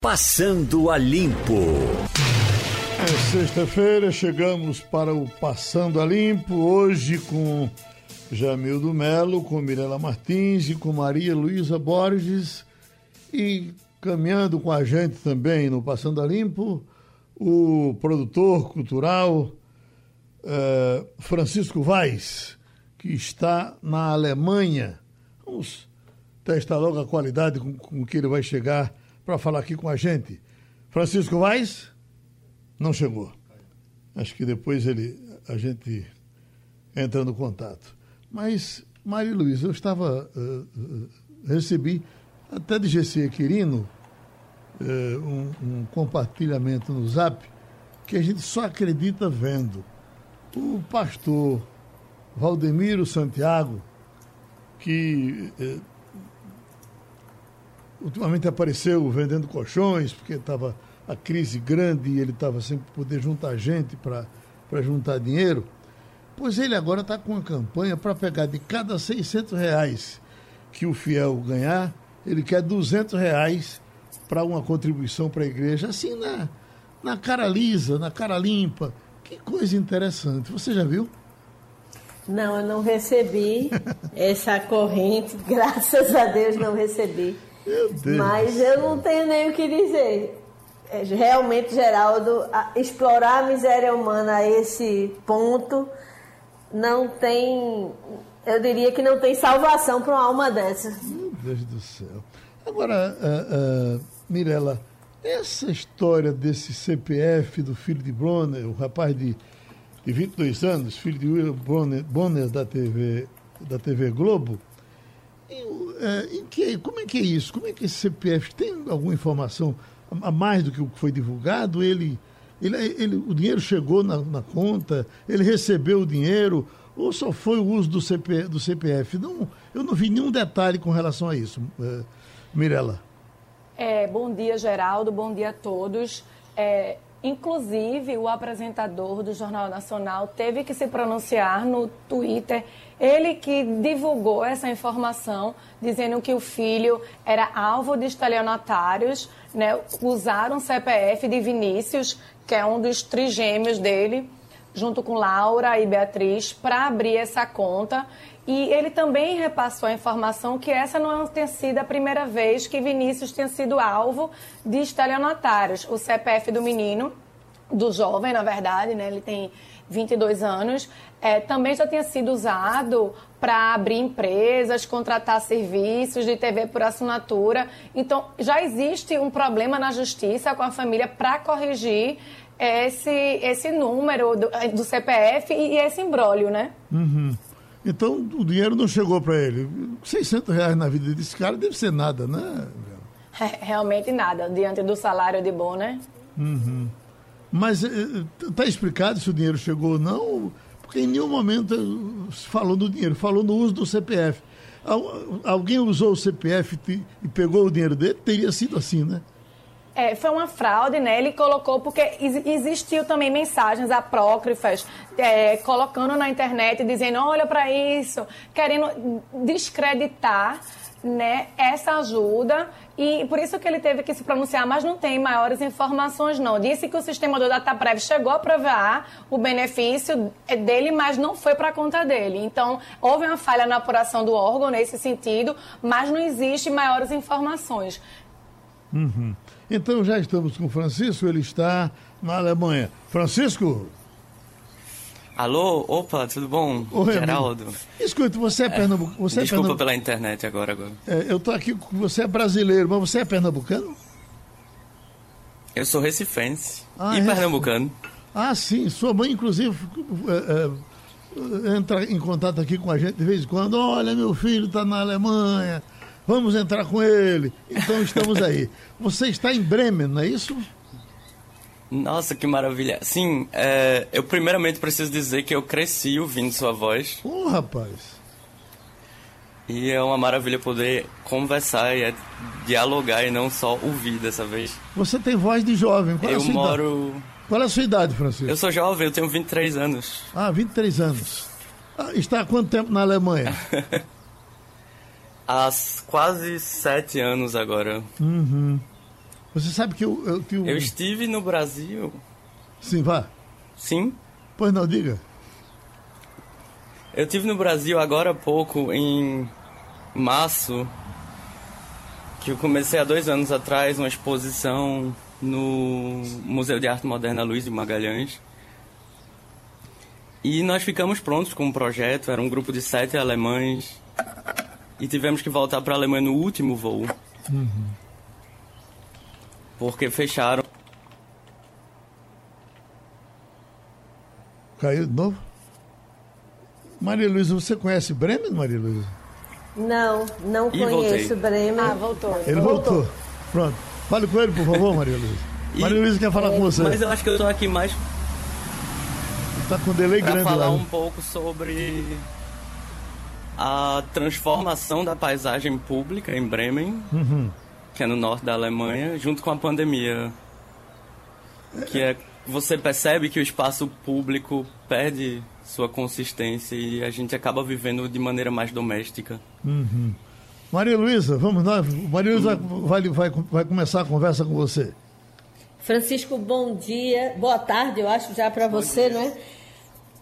Passando a Limpo. É sexta-feira, chegamos para o Passando a Limpo, hoje com Jamildo Melo, com Mirela Martins e com Maria Luísa Borges e caminhando com a gente também no Passando a Limpo, o produtor cultural eh, Francisco Vaz, que está na Alemanha. Vamos testar logo a qualidade com, com que ele vai chegar para falar aqui com a gente. Francisco Vaz não chegou. Acho que depois ele a gente entra no contato. Mas, Maria Luísa, eu estava. Uh, recebi até de GC Quirino uh, um, um compartilhamento no zap que a gente só acredita vendo. O pastor Valdemiro Santiago, que ultimamente apareceu vendendo colchões, porque estava a crise grande e ele estava sem poder juntar gente para juntar dinheiro. Pois ele agora está com uma campanha para pegar de cada 600 reais que o fiel ganhar, ele quer 200 reais para uma contribuição para a igreja, assim na, na cara lisa, na cara limpa. Que coisa interessante. Você já viu? Não, eu não recebi essa corrente, graças a Deus não recebi. Mas eu não tenho nem o que dizer. É, realmente, Geraldo, explorar a miséria humana a esse ponto não tem. Eu diria que não tem salvação para uma alma dessa. Meu Deus do céu. Agora, uh, uh, Mirella, essa história desse CPF do filho de Bronner, o rapaz de, de 22 anos, filho de Will Bonner, Bonner da TV, da TV Globo, é, em que, como é que é isso? Como é que esse CPF tem alguma informação a mais do que o que foi divulgado? Ele, ele, ele, o dinheiro chegou na, na conta, ele recebeu o dinheiro, ou só foi o uso do, CP, do CPF? Não, eu não vi nenhum detalhe com relação a isso, é, Mirella. É, bom dia, Geraldo, bom dia a todos. É, Inclusive, o apresentador do Jornal Nacional teve que se pronunciar no Twitter. Ele que divulgou essa informação, dizendo que o filho era alvo de estelionatários, né? usaram o CPF de Vinícius, que é um dos trigêmeos dele, junto com Laura e Beatriz, para abrir essa conta. E ele também repassou a informação que essa não tenha sido a primeira vez que Vinícius tenha sido alvo de estelionatários. O CPF do menino, do jovem, na verdade, né? ele tem 22 anos, é, também já tinha sido usado para abrir empresas, contratar serviços de TV por assinatura. Então, já existe um problema na justiça com a família para corrigir esse, esse número do, do CPF e, e esse embrólio, né? Uhum. Então o dinheiro não chegou para ele. 600 reais na vida desse cara deve ser nada, né? É, realmente nada, diante do salário de bom, né? Uhum. Mas está eh, explicado se o dinheiro chegou ou não? Porque em nenhum momento se falou do dinheiro, falou no uso do CPF. Alguém usou o CPF e pegou o dinheiro dele? Teria sido assim, né? É, foi uma fraude, né? Ele colocou, porque existiu também mensagens apócrifas é, colocando na internet, dizendo, olha para isso, querendo descreditar né, essa ajuda e por isso que ele teve que se pronunciar, mas não tem maiores informações não. Disse que o sistema do DataPrev chegou a provar o benefício dele, mas não foi para conta dele. Então, houve uma falha na apuração do órgão nesse sentido, mas não existe maiores informações. Uhum. Então já estamos com o Francisco, ele está na Alemanha. Francisco? Alô, opa, tudo bom? Oi, Geraldo. Amigo. Escuta, você é pernambucano. É, desculpa é pela internet agora. agora. É, eu estou aqui com você é brasileiro, mas você é pernambucano? Eu sou recifense ah, e é? pernambucano. Ah, sim. Sua mãe, inclusive, é, é, entra em contato aqui com a gente de vez em quando. Olha, meu filho está na Alemanha Vamos entrar com ele. Então estamos aí. Você está em Bremen, não é isso? Nossa, que maravilha. Sim, é, eu primeiramente preciso dizer que eu cresci ouvindo sua voz. Oh, rapaz. E é uma maravilha poder conversar e é dialogar e não só ouvir dessa vez. Você tem voz de jovem. Qual eu é a sua moro. Idade? Qual é a sua idade, Francisco? Eu sou jovem, eu tenho 23 anos. Ah, 23 anos. Ah, está há quanto tempo na Alemanha? há quase sete anos agora. Uhum. Você sabe que eu. Eu, que eu... eu estive no Brasil. Sim, vá. Sim. Pois não, diga. Eu estive no Brasil agora há pouco, em março, que eu comecei há dois anos atrás uma exposição no Museu de Arte Moderna Luiz de Magalhães. E nós ficamos prontos com o um projeto, era um grupo de sete alemães. E tivemos que voltar para a Alemanha no último voo. Uhum. Porque fecharam. Caiu de novo? Maria Luísa, você conhece Bremen, Maria Luísa? Não, não e conheço voltei. Bremen. Ah, voltou. Ele voltou. voltou. Pronto. Fale com ele, por favor, Maria Luísa. Maria Luísa quer falar é, com você. Mas eu acho que eu estou aqui mais Está com um delay pra grande falar lá. um pouco sobre a transformação da paisagem pública em Bremen, uhum. que é no norte da Alemanha, junto com a pandemia. Que é você percebe que o espaço público perde sua consistência e a gente acaba vivendo de maneira mais doméstica. Uhum. Maria Luísa, vamos lá. Maria Luísa uhum. vai, vai, vai começar a conversa com você. Francisco, bom dia. Boa tarde, eu acho, já para você, não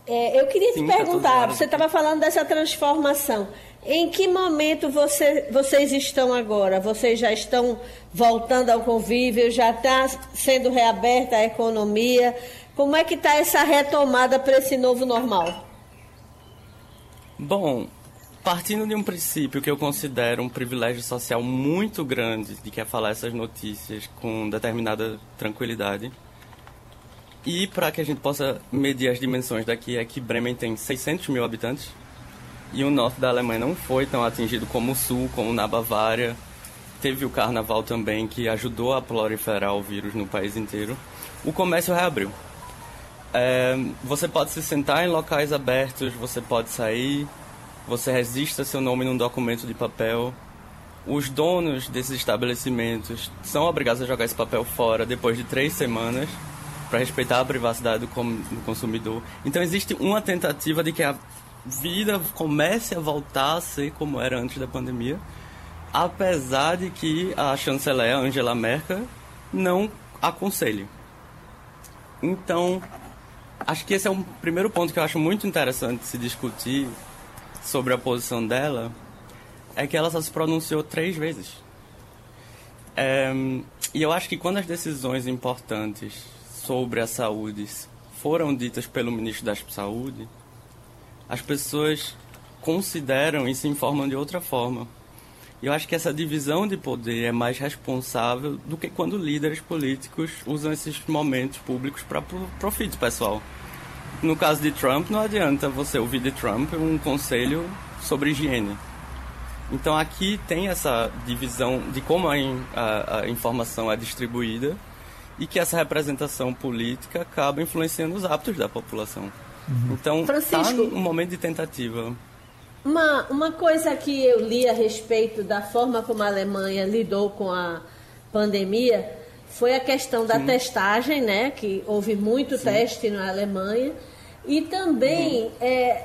é? Eu queria Sim, te tá perguntar, você estava falando dessa transformação. Em que momento você, vocês estão agora? Vocês já estão voltando ao convívio? Já está sendo reaberta a economia? Como é que está essa retomada para esse novo normal? Bom, partindo de um princípio que eu considero um privilégio social muito grande de que é falar essas notícias com determinada tranquilidade, e para que a gente possa medir as dimensões daqui, é que Bremen tem 600 mil habitantes e o norte da Alemanha não foi tão atingido como o sul, como na Bavária. Teve o carnaval também, que ajudou a proliferar o vírus no país inteiro. O comércio reabriu. É, você pode se sentar em locais abertos, você pode sair, você registra seu nome num documento de papel. Os donos desses estabelecimentos são obrigados a jogar esse papel fora depois de três semanas para respeitar a privacidade do, com, do consumidor. Então existe uma tentativa de que a vida comece a voltar a ser como era antes da pandemia, apesar de que a chanceler Angela Merkel não aconselhe. Então, acho que esse é um primeiro ponto que eu acho muito interessante se discutir sobre a posição dela, é que ela só se pronunciou três vezes. É, e eu acho que quando as decisões importantes sobre a saúde foram ditas pelo ministro da Saúde, as pessoas consideram e se informam de outra forma. Eu acho que essa divisão de poder é mais responsável do que quando líderes políticos usam esses momentos públicos para profito pessoal. No caso de Trump, não adianta você ouvir de Trump um conselho sobre higiene. Então aqui tem essa divisão de como a, a, a informação é distribuída e que essa representação política acaba influenciando os hábitos da população. Uhum. Então, está um momento de tentativa. Uma, uma coisa que eu li a respeito da forma como a Alemanha lidou com a pandemia foi a questão da Sim. testagem, né? Que houve muito Sim. teste na Alemanha. E também uhum. é,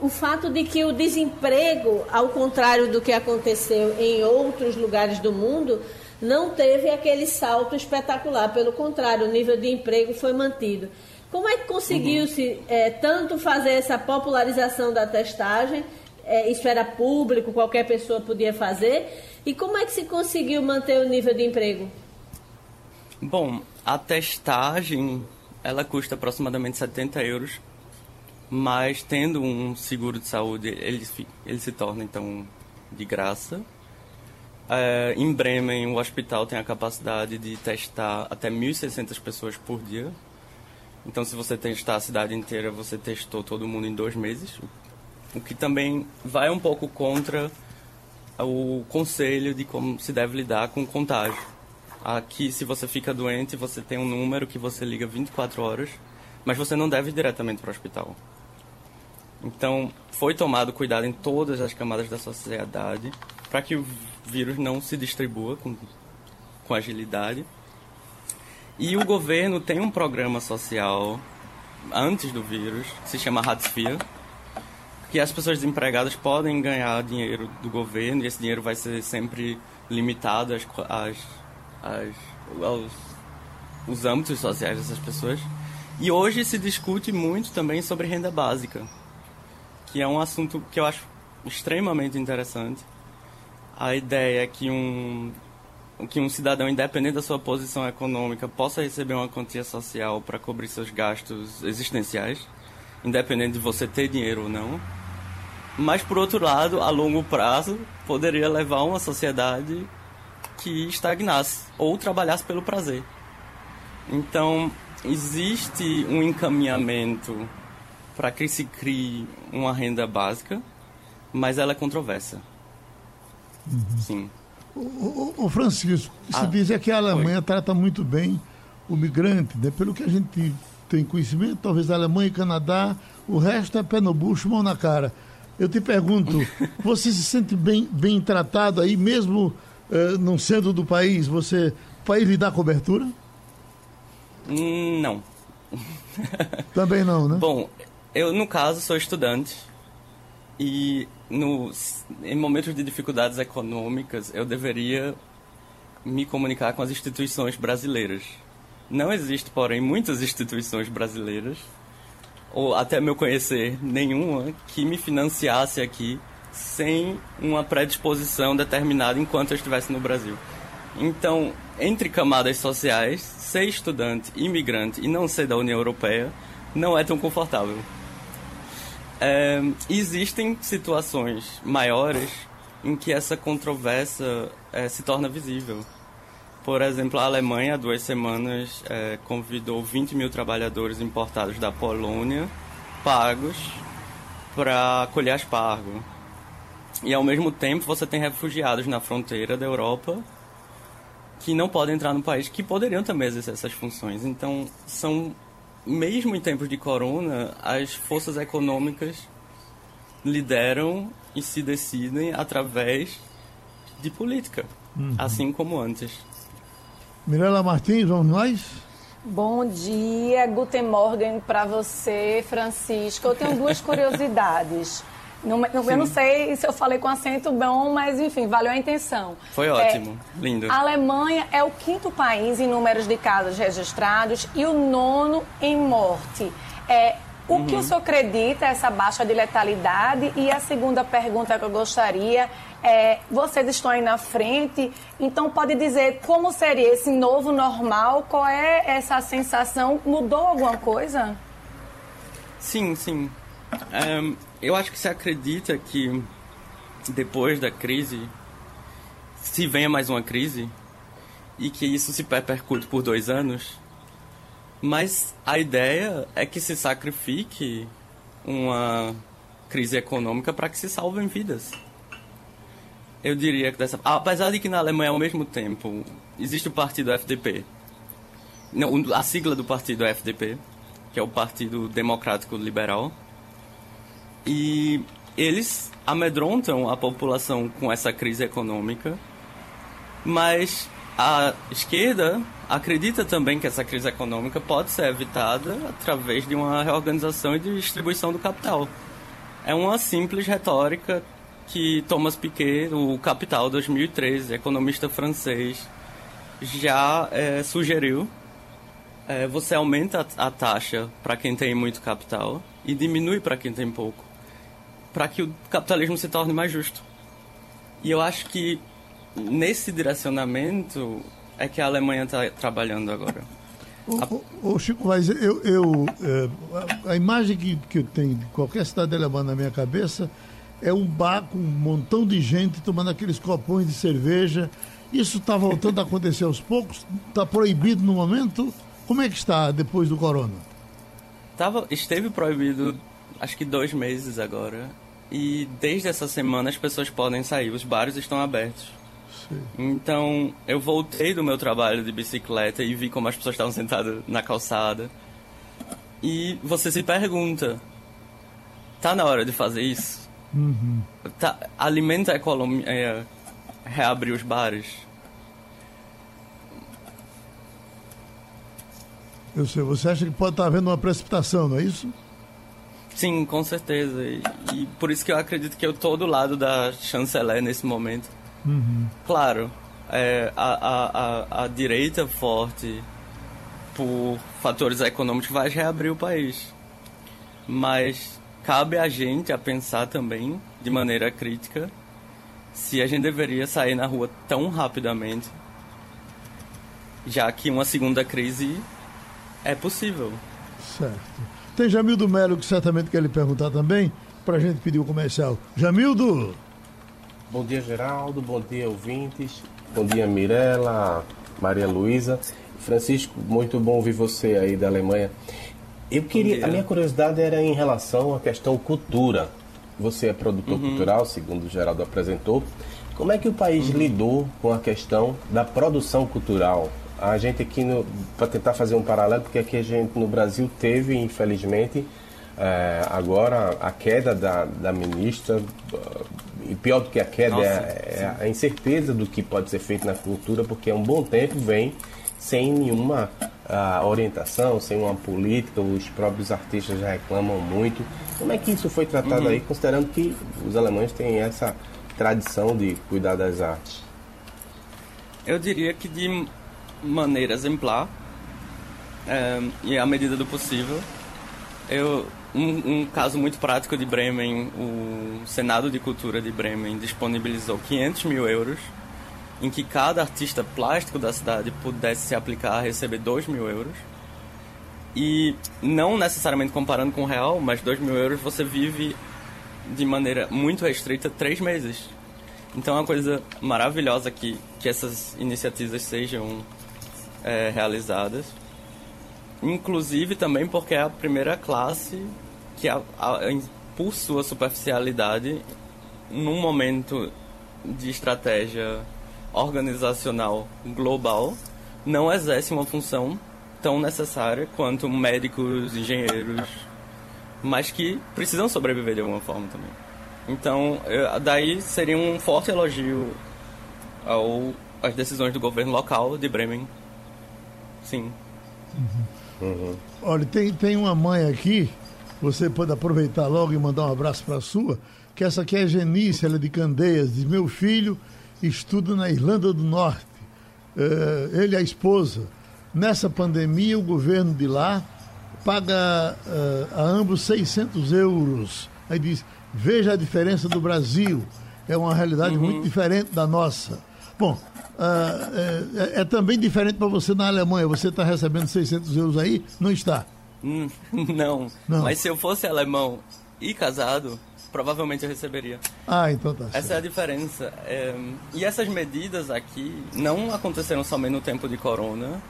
o fato de que o desemprego, ao contrário do que aconteceu em outros lugares do mundo, não teve aquele salto espetacular. Pelo contrário, o nível de emprego foi mantido. Como é que conseguiu-se é, tanto fazer essa popularização da testagem? É, isso era público, qualquer pessoa podia fazer. E como é que se conseguiu manter o nível de emprego? Bom, a testagem ela custa aproximadamente 70 euros, mas tendo um seguro de saúde, ele, ele se torna então de graça é, em Bremen, o hospital tem a capacidade de testar até 1.600 pessoas por dia. Então, se você testar a cidade inteira, você testou todo mundo em dois meses. O que também vai um pouco contra o conselho de como se deve lidar com o contágio. Aqui, se você fica doente, você tem um número que você liga 24 horas, mas você não deve ir diretamente para o hospital. Então, foi tomado cuidado em todas as camadas da sociedade para que vírus não se distribua com, com agilidade. E o governo tem um programa social antes do vírus, que se chama Ratsphere, que as pessoas desempregadas podem ganhar dinheiro do governo e esse dinheiro vai ser sempre limitado às, às as, aos, os âmbitos sociais dessas pessoas. E hoje se discute muito também sobre renda básica, que é um assunto que eu acho extremamente interessante. A ideia é que um, que um cidadão, independente da sua posição econômica, possa receber uma quantia social para cobrir seus gastos existenciais, independente de você ter dinheiro ou não. Mas, por outro lado, a longo prazo, poderia levar uma sociedade que estagnasse ou trabalhasse pelo prazer. Então, existe um encaminhamento para que se crie uma renda básica, mas ela é controversa. Uhum. Sim. O, o, Francisco, se ah, diz é que a Alemanha foi. trata muito bem o migrante, né? pelo que a gente tem conhecimento, talvez a Alemanha e Canadá, o resto é pé no bucho, mão na cara. Eu te pergunto, você se sente bem, bem tratado aí, mesmo uh, não sendo do país? Você, o país lhe dá cobertura? Hum, não. Também não, né? Bom, eu no caso sou estudante e em momentos de dificuldades econômicas eu deveria me comunicar com as instituições brasileiras. Não existe, porém, muitas instituições brasileiras, ou até meu conhecer, nenhuma, que me financiasse aqui sem uma predisposição determinada enquanto eu estivesse no Brasil. Então, entre camadas sociais, ser estudante, imigrante e não ser da União Europeia não é tão confortável. É, existem situações maiores em que essa controvérsia é, se torna visível. Por exemplo, a Alemanha, há duas semanas, é, convidou 20 mil trabalhadores importados da Polônia, pagos, para colher aspargo. E ao mesmo tempo você tem refugiados na fronteira da Europa que não podem entrar no país, que poderiam também exercer essas funções. Então, são mesmo em tempos de corona, as forças econômicas lideram e se decidem através de política, uhum. assim como antes. Mirela Martins, vamos nós? Bom dia, Guten Morgen para você, Francisco. Eu tenho duas curiosidades. Não, eu não sei se eu falei com acento bom, mas enfim, valeu a intenção. Foi ótimo, é, lindo. A Alemanha é o quinto país em números de casos registrados e o nono em morte. É, o uhum. que o senhor acredita essa baixa de letalidade? E a segunda pergunta que eu gostaria é: vocês estão aí na frente, então pode dizer como seria esse novo normal? Qual é essa sensação? Mudou alguma coisa? Sim, sim. Um, eu acho que se acredita que depois da crise, se venha mais uma crise, e que isso se repercute por dois anos, mas a ideia é que se sacrifique uma crise econômica para que se salvem vidas. Eu diria que dessa. Apesar de que na Alemanha, ao mesmo tempo, existe o partido FDP. Não, a sigla do partido é FDP, que é o Partido Democrático Liberal e eles amedrontam a população com essa crise econômica, mas a esquerda acredita também que essa crise econômica pode ser evitada através de uma reorganização e distribuição do capital. É uma simples retórica que Thomas Piketty, o Capital 2013, economista francês, já é, sugeriu. É, você aumenta a taxa para quem tem muito capital e diminui para quem tem pouco para que o capitalismo se torne mais justo. E eu acho que nesse direcionamento é que a Alemanha está trabalhando agora. O, Chico Vaz, eu, eu é, a, a, imagem que, que eu tenho de qualquer cidade alemã na minha cabeça é um bar com um montão de gente tomando aqueles copões de cerveja. Isso está voltando a acontecer aos poucos? Está proibido no momento? Como é que está depois do corona? Tava, esteve proibido acho que dois meses agora. E desde essa semana as pessoas podem sair, os bares estão abertos. Sim. Então eu voltei do meu trabalho de bicicleta e vi como as pessoas estavam sentadas na calçada. E você se pergunta: tá na hora de fazer isso? Uhum. Tá, alimenta a economia, é, reabrir os bares? Eu sei, você acha que pode estar havendo uma precipitação, não é isso? Sim, com certeza. E, e, por isso que eu acredito que eu tô do lado da chanceler nesse momento. Uhum. Claro, é, a, a, a, a direita forte, por fatores econômicos, vai reabrir o país. Mas cabe a gente a pensar também, de maneira crítica, se a gente deveria sair na rua tão rapidamente, já que uma segunda crise é possível. Certo. Tem Jamildo Melo que certamente quer lhe perguntar também, para a gente pedir o comercial. Jamildo! Bom dia, Geraldo. Bom dia, ouvintes. Bom dia, Mirela, Maria Luísa. Francisco, muito bom ouvir você aí da Alemanha. Eu queria, a minha curiosidade era em relação à questão cultura. Você é produtor uhum. cultural, segundo o Geraldo apresentou. Como é que o país uhum. lidou com a questão da produção cultural? A gente aqui, para tentar fazer um paralelo, porque aqui a gente no Brasil teve, infelizmente, é, agora a queda da, da ministra, e pior do que a queda Nossa, é, é, a incerteza do que pode ser feito na cultura, porque há um bom tempo vem sem nenhuma uh, orientação, sem uma política, os próprios artistas já reclamam muito. Como é que isso foi tratado uhum. aí, considerando que os alemães têm essa tradição de cuidar das artes? Eu diria que de maneira exemplar é, e à medida do possível. Eu, um, um, caso muito prático de Bremen, o Senado de Cultura de Bremen disponibilizou 500 mil euros em que cada artista plástico da cidade pudesse se aplicar a receber 2 mil euros. E não necessariamente comparando com o real, mas 2 mil euros você vive de maneira muito restrita três meses. Então é uma coisa maravilhosa que, que essas iniciativas sejam é, realizadas. Inclusive também porque é a primeira classe que, a, a, por sua superficialidade, num momento de estratégia organizacional global não exerce uma função tão necessária quanto médicos, engenheiros, mas que precisam sobreviver de alguma forma também. Então, daí seria um forte elogio ao, às decisões do governo local de Bremen. Sim. Uhum. Uhum. Olha, tem, tem uma mãe aqui, você pode aproveitar logo e mandar um abraço para a sua, que essa aqui é a Genice, ela é de Candeias, diz, meu filho estuda na Irlanda do Norte. Uh, ele e a esposa. Nessa pandemia, o governo de lá paga uh, a ambos 600 euros. Aí diz: veja a diferença do Brasil. É uma realidade uhum. muito diferente da nossa. Bom, uh, é, é, também diferente para você na Alemanha. Você está recebendo 600 euros aí? Não está? Hum, não. não. Mas se eu fosse alemão e casado, provavelmente eu receberia. Ah, então tá. Essa é a diferença. É, e essas medidas aqui não aconteceram somente no tempo de corona.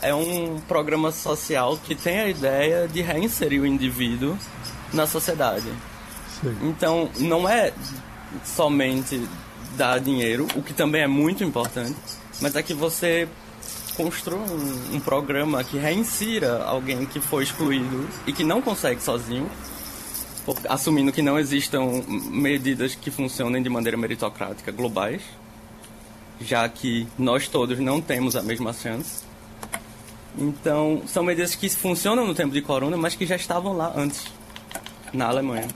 É um programa social que tem a ideia de reinserir o indivíduo na sociedade. Sim. Então, não é somente dar dinheiro, o que também é muito importante, mas é que você construa um, um programa que reinsira alguém que foi excluído e que não consegue sozinho assumindo que não existam medidas que funcionem de maneira meritocrática globais, já que nós todos não temos a mesma chance. Então, são medidas que funcionam no tempo de corona, mas que já estavam lá antes, na Alemanha.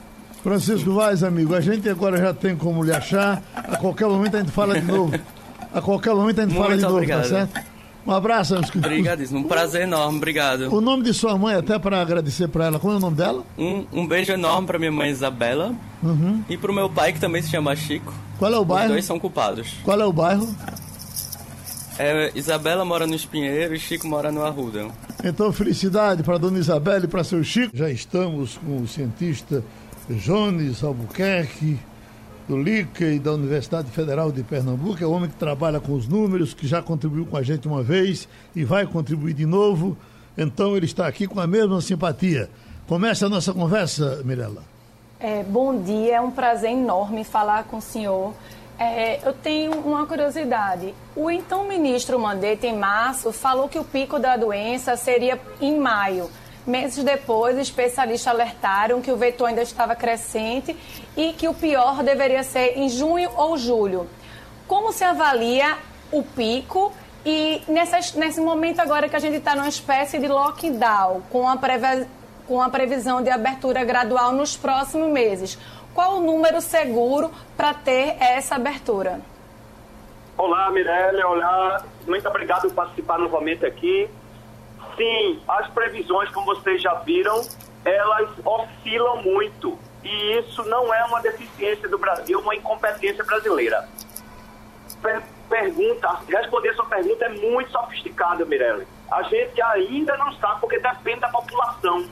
Francisco Vaz, amigo, a gente agora já tem como lhe achar. A qualquer momento a gente fala de novo. A qualquer momento a gente Muito fala de novo, tá obrigado. tá certo? Um abraço, Obrigadíssimo. Um prazer enorme, obrigado. O nome de sua mãe, até para agradecer para ela, qual é o nome dela? Um, um beijo enorme para minha mãe Isabela uhum. e para o meu pai, que também se chama Chico. Qual é o bairro? Os dois são culpados. Qual é o bairro? É, Isabela mora no Espinheiro e Chico mora no Arruda. Então, felicidade para dona Isabela e para seu Chico. Já estamos com o cientista Jones Albuquerque do LICA da Universidade Federal de Pernambuco, é o homem que trabalha com os números, que já contribuiu com a gente uma vez e vai contribuir de novo. Então ele está aqui com a mesma simpatia. Começa a nossa conversa, Mirella. É, bom dia, é um prazer enorme falar com o senhor. É, eu tenho uma curiosidade. O então ministro Mandetta, em março, falou que o pico da doença seria em maio. Meses depois, especialistas alertaram que o vetor ainda estava crescente e que o pior deveria ser em junho ou julho. Como se avalia o pico e nesse momento agora que a gente está numa espécie de lockdown, com a, previ, com a previsão de abertura gradual nos próximos meses, qual o número seguro para ter essa abertura? Olá, Mirella. Olá. Muito obrigado por participar novamente aqui. Sim, as previsões, como vocês já viram, elas oscilam muito. E isso não é uma deficiência do Brasil, uma incompetência brasileira. Per pergunta, responder sua pergunta é muito sofisticada, Mirella. A gente ainda não sabe, porque depende da população.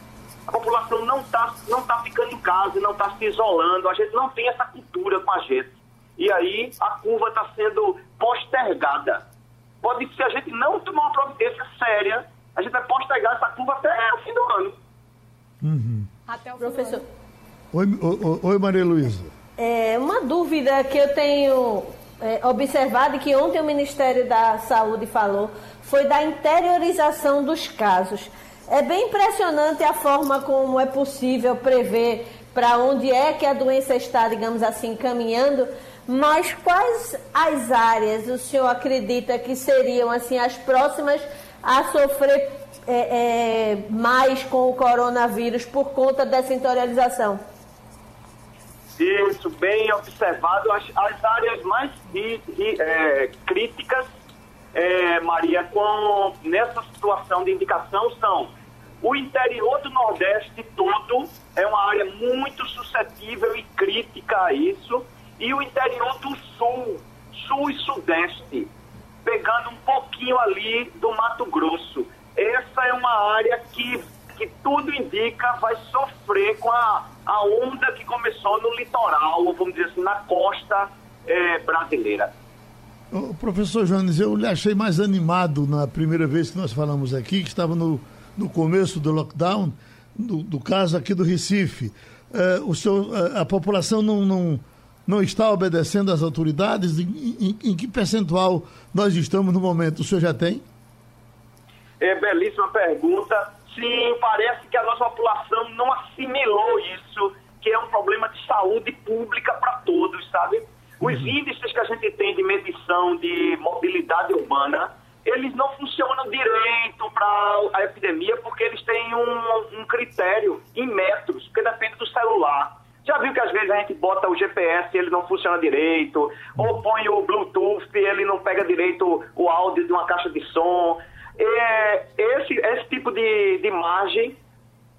A população não está não tá ficando em casa, não está se isolando, a gente não tem essa cultura com a gente. E aí a curva está sendo postergada. Pode, se a gente não tomar uma providência séria, a gente vai postergar essa curva até o fim do ano. Uhum. Até o Professor. Oi, oi, oi, Maria Luísa. É, uma dúvida que eu tenho é, observado e que ontem o Ministério da Saúde falou foi da interiorização dos casos. É bem impressionante a forma como é possível prever para onde é que a doença está, digamos assim, caminhando, mas quais as áreas o senhor acredita que seriam assim as próximas a sofrer é, é, mais com o coronavírus por conta dessa interiorização? Isso, bem observado. As, as áreas mais ri, ri, é, críticas, é, Maria, com, nessa situação de indicação são o interior do Nordeste todo, é uma área muito suscetível e crítica a isso, e o interior do Sul, Sul e Sudeste, pegando um pouquinho ali do Mato Grosso. Essa é uma área que, que tudo indica vai sofrer com a a onda que começou no litoral, vamos dizer assim, na costa é, brasileira. Professor Jones, eu lhe achei mais animado na primeira vez que nós falamos aqui, que estava no, no começo do lockdown, do, do caso aqui do Recife. É, o senhor, a, a, população não, não, não está obedecendo às autoridades? Em, em, em, que percentual nós estamos no momento? O senhor já tem? É belíssima pergunta. Sim, parece que a nossa população não assimilou isso, que é um problema de saúde pública para todos, sabe? Os uhum. índices que a gente tem de medição de mobilidade urbana, eles não funcionam direito para a epidemia porque eles têm um, um critério em metros, que depende do celular. Já viu que às vezes a gente bota o GPS e ele não funciona direito, ou põe o Bluetooth e ele não pega direito o áudio de uma caixa de som é, esse, esse tipo de, de margem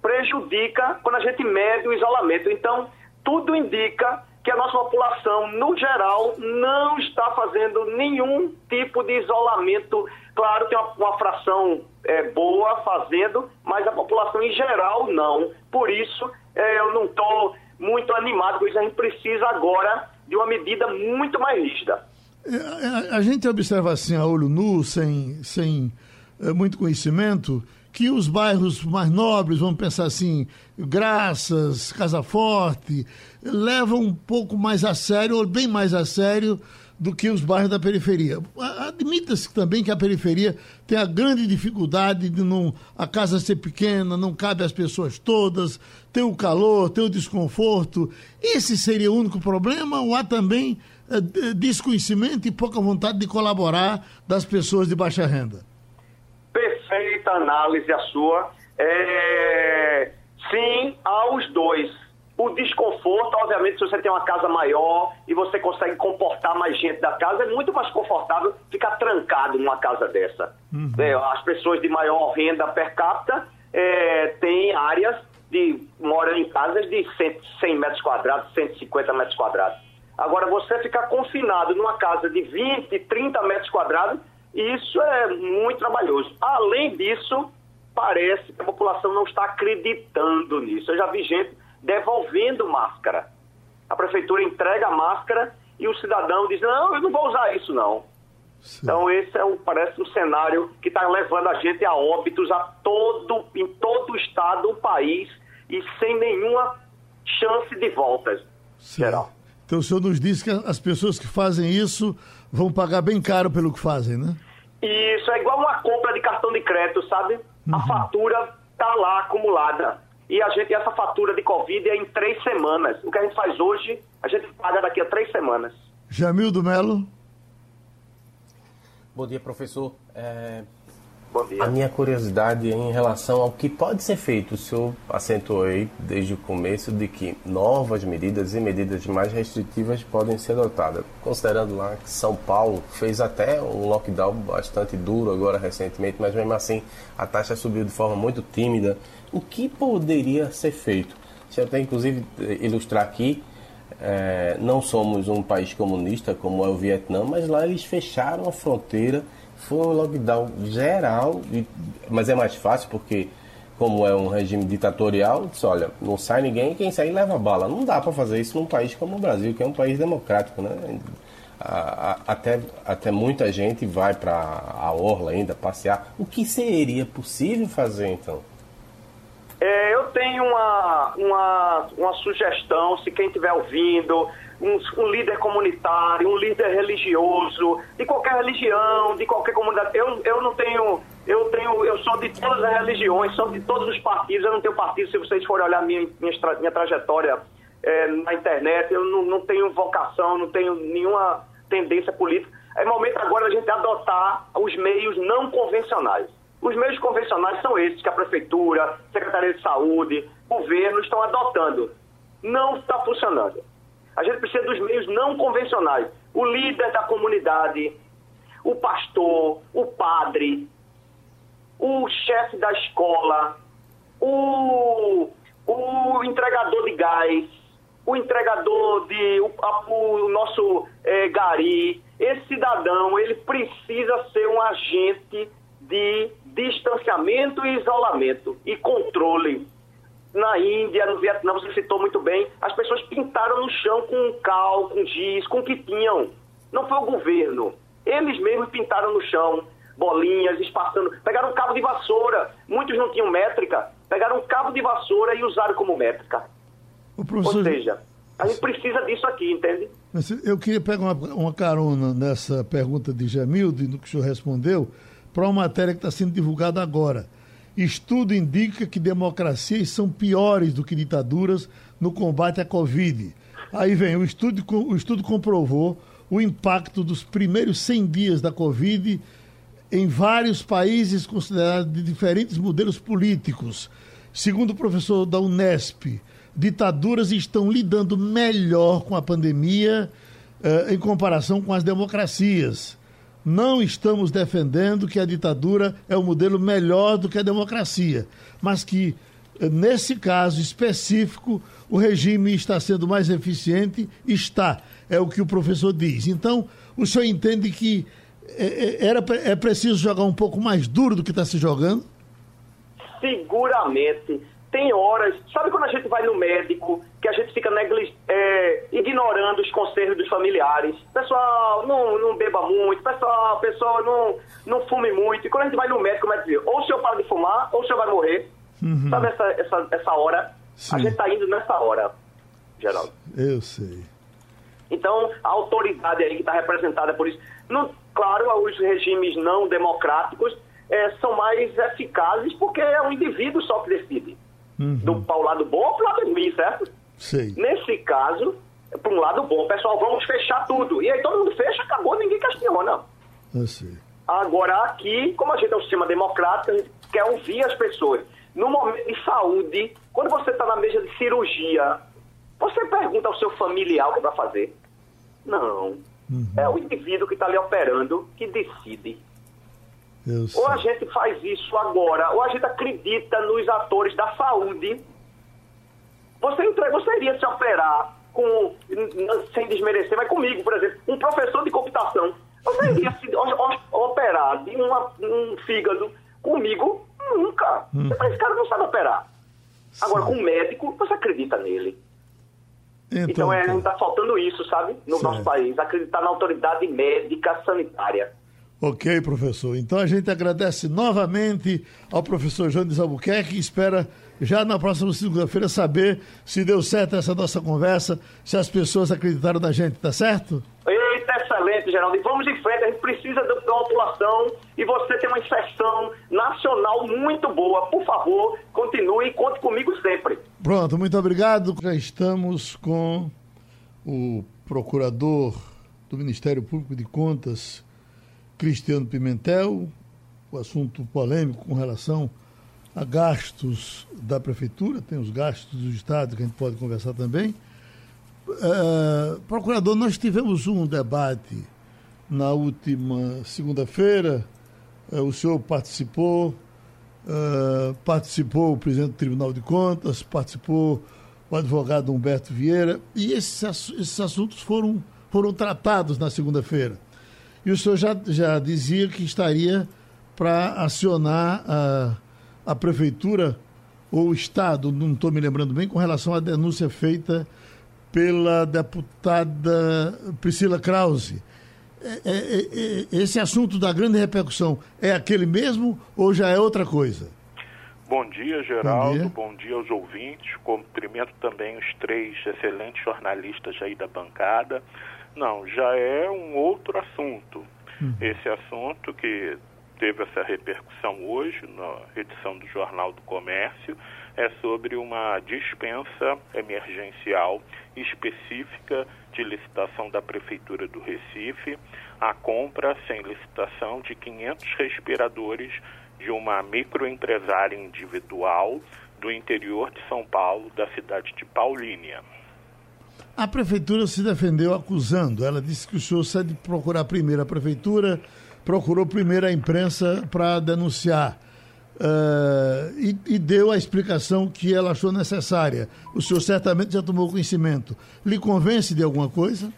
prejudica quando a gente mede o isolamento. Então, tudo indica que a nossa população, no geral, não está fazendo nenhum tipo de isolamento. Claro, tem uma, uma fração é, boa fazendo, mas a população em geral não. Por isso, é, eu não estou muito animado com isso. A gente precisa agora de uma medida muito mais rígida. A, é, a, a gente observa assim a olho nu, sem, sem é, muito conhecimento, que os bairros mais nobres, vamos pensar assim, Graças, Casa Forte, levam um pouco mais a sério, ou bem mais a sério, do que os bairros da periferia. Admita-se também que a periferia tem a grande dificuldade de não, a casa ser pequena, não cabe às pessoas todas, tem o calor, tem o desconforto. Esse seria o único problema ou há também é, desconhecimento e pouca vontade de colaborar das pessoas de baixa renda? perfeita análise a sua. É, sim, aos dois. O desconforto, obviamente, se você tem uma casa maior e você consegue comportar mais gente da casa, é muito mais confortável ficar trancado numa casa dessa. Uhum. É, as pessoas de maior renda per capita é, têm áreas de moram em casas de 100, 100 metros quadrados, 150 metros quadrados. Agora, você ficar confinado numa casa de 20, 30 metros quadrados, isso é muito trabalhoso. Além disso, parece que a população não está acreditando nisso. Eu já vi gente devolvendo máscara. A prefeitura entrega a máscara e o cidadão diz: Não, eu não vou usar isso, não. Sim. Então, esse é um, parece um cenário que está levando a gente a óbitos a todo, em todo o estado, o país, e sem nenhuma chance de volta geral. Então, o senhor nos diz que as pessoas que fazem isso vão pagar bem caro pelo que fazem, né? Isso é igual uma compra de cartão de crédito, sabe? Uhum. A fatura tá lá acumulada. E a gente, essa fatura de Covid é em três semanas. O que a gente faz hoje, a gente paga daqui a três semanas. Jamil do Melo. Bom dia, professor. É... Bom dia. A minha curiosidade é em relação ao que pode ser feito. O senhor acentuou aí desde o começo de que novas medidas e medidas mais restritivas podem ser adotadas. Considerando lá que São Paulo fez até um lockdown bastante duro agora recentemente, mas mesmo assim a taxa subiu de forma muito tímida. O que poderia ser feito? Eu até inclusive ilustrar aqui. É, não somos um país comunista como é o Vietnã, mas lá eles fecharam a fronteira foi um lockdown geral, mas é mais fácil porque, como é um regime ditatorial, disse, olha, não sai ninguém, quem sai leva bala. Não dá para fazer isso num país como o Brasil, que é um país democrático, né? Até, até muita gente vai para a orla ainda passear. O que seria possível fazer então? É, eu tenho uma, uma, uma sugestão, se quem estiver ouvindo, um, um, líder comunitário, um líder religioso, de qualquer religião, de qualquer comunidade. Eu, eu não tenho, eu tenho, eu sou de todas as religiões, sou de todos os partidos, eu não tenho partido, se vocês forem olhar minha, minha, minha trajetória é, na internet, eu não, não tenho vocação, não tenho nenhuma tendência política. É momento agora a gente adotar os meios não convencionais. Os meios convencionais são esses que a Prefeitura, Secretaria de Saúde, governo estão adotando. Não está funcionando. A gente precisa dos meios não convencionais. O líder da comunidade, o pastor, o padre, o chefe da escola, o, o entregador de gás, o entregador de. o, o nosso é, gari. Esse cidadão, ele precisa ser um agente de distanciamento e isolamento e controle na Índia, no Vietnã, você citou muito bem, as pessoas pintaram no chão com cal, com giz, com o que tinham. Não foi o governo. Eles mesmos pintaram no chão, bolinhas, espaçando. Pegaram um cabo de vassoura, muitos não tinham métrica, pegaram um cabo de vassoura e usaram como métrica. Professor... Ou seja, a gente precisa disso aqui, entende? Eu queria pegar uma, uma carona nessa pergunta de Jamildo, no que o senhor respondeu, para uma matéria que está sendo divulgada agora Estudo indica que democracias são piores do que ditaduras no combate à Covid. Aí vem, o estudo, o estudo comprovou o impacto dos primeiros 100 dias da Covid em vários países considerados de diferentes modelos políticos. Segundo o professor da Unesp, ditaduras estão lidando melhor com a pandemia eh, em comparação com as democracias. Não estamos defendendo que a ditadura é um modelo melhor do que a democracia, mas que, eh, nesse caso específico, o regime está sendo mais eficiente? Está, é o que o professor diz. Então, o senhor entende que eh, eh, era, é preciso jogar um pouco mais duro do que está se jogando? Seguramente tem horas, sabe quando a gente vai no médico, que a gente fica neglig, é, ignorando os conselhos dos familiares? Pessoal, não, não beba muito, pessoal, pessoal, não, não fume muito. E quando a gente vai no médico, vai dizer, ou o senhor para de fumar, ou o senhor vai morrer. Uhum. Sabe essa, essa, essa hora? Sim. A gente está indo nessa hora, Geraldo. Eu sei. Então, a autoridade aí que está representada por isso. No, claro, os regimes não democráticos é, são mais eficazes porque é o indivíduo só que decide uhum. do para o lado bom ou para o lado ruim, certo? Sim. Nesse caso, para um lado bom, pessoal, vamos fechar tudo. E aí todo mundo fecha, acabou, ninguém questiona. Eu sei. Agora, aqui, como a gente é um sistema democrático, a gente quer ouvir as pessoas. No momento de saúde, quando você está na mesa de cirurgia, você pergunta ao seu familiar o que vai fazer? Não. Uhum. É o indivíduo que está ali operando que decide ou a gente faz isso agora, ou a gente acredita nos atores da saúde. Você, entre, você iria se operar com, sem desmerecer, mas comigo, por exemplo, um professor de computação. Você iria se operar de uma, um fígado comigo? Nunca. Hum. Esse cara não sabe operar. Agora, com um médico, você acredita nele. Então, então é, está então. faltando isso, sabe? No certo. nosso país. Acreditar na autoridade médica sanitária. Ok, professor. Então a gente agradece novamente ao professor Jones Albuquerque e espera já na próxima segunda-feira saber se deu certo essa nossa conversa, se as pessoas acreditaram na gente, tá certo? Eita, excelente, Geraldo. E vamos em frente, a gente precisa da população e você tem uma inserção nacional muito boa. Por favor, continue e conte comigo sempre. Pronto, muito obrigado. Já estamos com o procurador do Ministério Público de Contas, Cristiano Pimentel, o assunto polêmico com relação a gastos da prefeitura, tem os gastos do Estado que a gente pode conversar também. Uh, procurador, nós tivemos um debate na última segunda-feira, uh, o senhor participou, uh, participou o presidente do Tribunal de Contas, participou o advogado Humberto Vieira, e esses, esses assuntos foram, foram tratados na segunda-feira. E o senhor já, já dizia que estaria para acionar a, a prefeitura ou o Estado, não estou me lembrando bem, com relação à denúncia feita pela deputada Priscila Krause. É, é, é, é, esse assunto da grande repercussão é aquele mesmo ou já é outra coisa? Bom dia, Geraldo. Bom dia, Bom dia aos ouvintes. Cumprimento também os três excelentes jornalistas aí da bancada. Não, já é um outro assunto. Hum. Esse assunto que teve essa repercussão hoje na edição do Jornal do Comércio é sobre uma dispensa emergencial específica de licitação da Prefeitura do Recife, a compra sem licitação de 500 respiradores de uma microempresária individual do interior de São Paulo, da cidade de Paulínia. A prefeitura se defendeu acusando. Ela disse que o senhor sai de procurar primeiro a prefeitura, procurou primeiro a imprensa para denunciar. Uh, e, e, deu a explicação que ela achou necessária. O senhor certamente já tomou conhecimento. Lhe convence de alguma coisa?